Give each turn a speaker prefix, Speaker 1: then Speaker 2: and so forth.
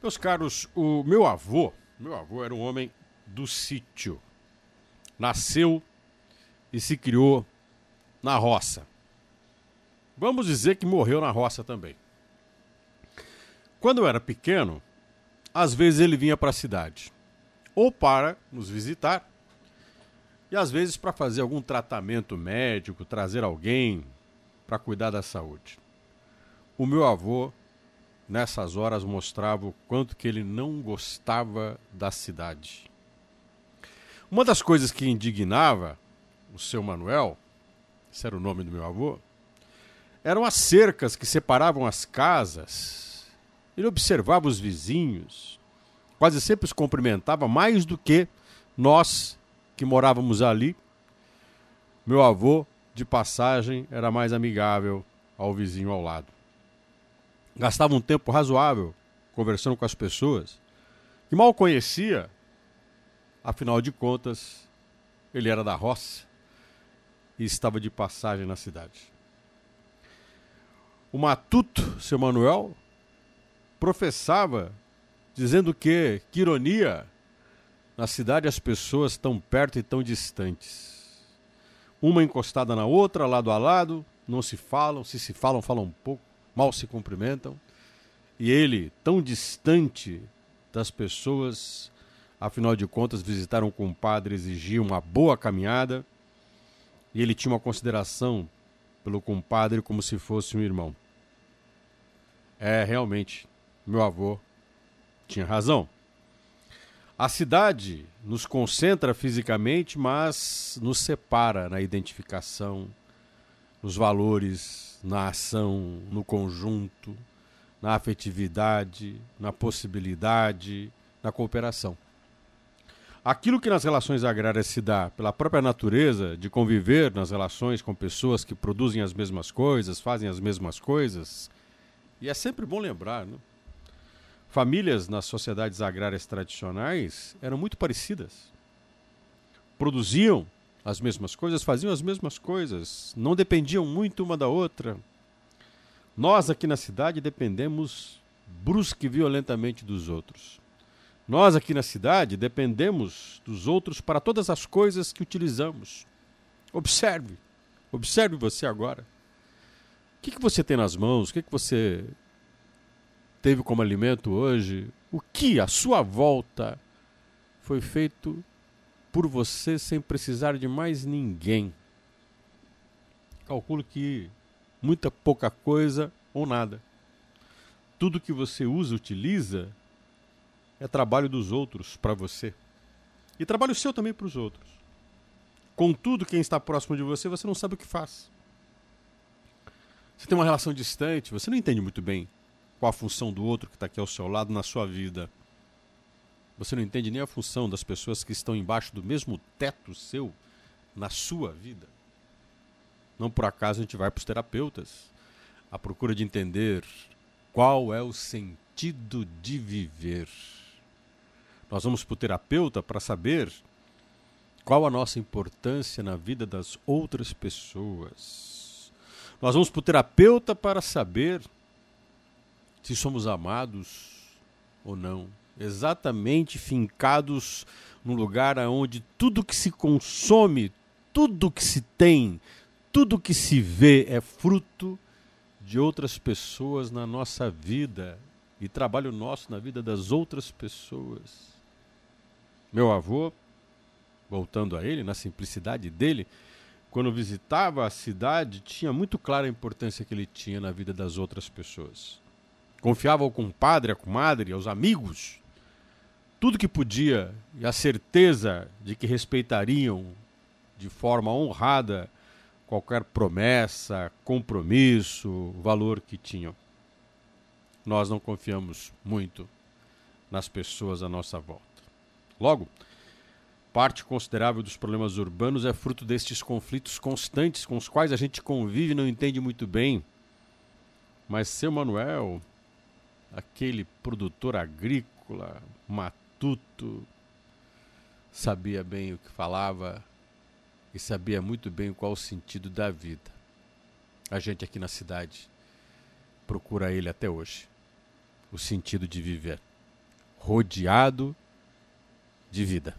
Speaker 1: Meus caros, o meu avô, meu avô era um homem do sítio. Nasceu e se criou na roça. Vamos dizer que morreu na roça também. Quando eu era pequeno, às vezes ele vinha para a cidade, ou para nos visitar, e às vezes para fazer algum tratamento médico, trazer alguém para cuidar da saúde. O meu avô, nessas horas, mostrava o quanto que ele não gostava da cidade. Uma das coisas que indignava o seu Manuel, esse era o nome do meu avô, eram as cercas que separavam as casas. Ele observava os vizinhos, quase sempre os cumprimentava mais do que nós que morávamos ali. Meu avô, de passagem, era mais amigável ao vizinho ao lado. Gastava um tempo razoável conversando com as pessoas que mal conhecia, afinal de contas, ele era da roça e estava de passagem na cidade. O matuto, seu Manuel, professava, dizendo que, que ironia, na cidade as pessoas tão perto e tão distantes. Uma encostada na outra, lado a lado, não se falam, se se falam, falam pouco, mal se cumprimentam. E ele, tão distante das pessoas, afinal de contas, visitar um compadre exigia uma boa caminhada e ele tinha uma consideração pelo compadre como se fosse um irmão. É, realmente, meu avô tinha razão. A cidade nos concentra fisicamente, mas nos separa na identificação, nos valores, na ação, no conjunto, na afetividade, na possibilidade, na cooperação. Aquilo que nas relações agrárias se dá pela própria natureza de conviver nas relações com pessoas que produzem as mesmas coisas, fazem as mesmas coisas, e é sempre bom lembrar, né? famílias nas sociedades agrárias tradicionais eram muito parecidas. Produziam as mesmas coisas, faziam as mesmas coisas, não dependiam muito uma da outra. Nós aqui na cidade dependemos brusca e violentamente dos outros. Nós aqui na cidade dependemos dos outros para todas as coisas que utilizamos. Observe, observe você agora. O que, que você tem nas mãos? O que, que você teve como alimento hoje? O que à sua volta foi feito por você sem precisar de mais ninguém? Calculo que muita pouca coisa ou nada. Tudo que você usa, utiliza, é trabalho dos outros para você. E trabalho seu também para os outros. Contudo, quem está próximo de você, você não sabe o que faz. Você tem uma relação distante, você não entende muito bem qual a função do outro que está aqui ao seu lado na sua vida. Você não entende nem a função das pessoas que estão embaixo do mesmo teto seu na sua vida. Não por acaso a gente vai para os terapeutas à procura de entender qual é o sentido de viver. Nós vamos para o terapeuta para saber qual a nossa importância na vida das outras pessoas. Nós vamos para o terapeuta para saber se somos amados ou não. Exatamente fincados num lugar onde tudo que se consome, tudo que se tem, tudo que se vê é fruto de outras pessoas na nossa vida e trabalho nosso na vida das outras pessoas. Meu avô, voltando a ele, na simplicidade dele, quando visitava a cidade, tinha muito clara a importância que ele tinha na vida das outras pessoas. Confiava ao compadre, à comadre, aos amigos, tudo que podia e a certeza de que respeitariam de forma honrada qualquer promessa, compromisso, valor que tinham. Nós não confiamos muito nas pessoas à nossa volta. Logo, parte considerável dos problemas urbanos é fruto destes conflitos constantes com os quais a gente convive e não entende muito bem. Mas seu Manuel, aquele produtor agrícola, matuto, sabia bem o que falava e sabia muito bem qual o sentido da vida. A gente aqui na cidade procura ele até hoje, o sentido de viver. rodeado de vida.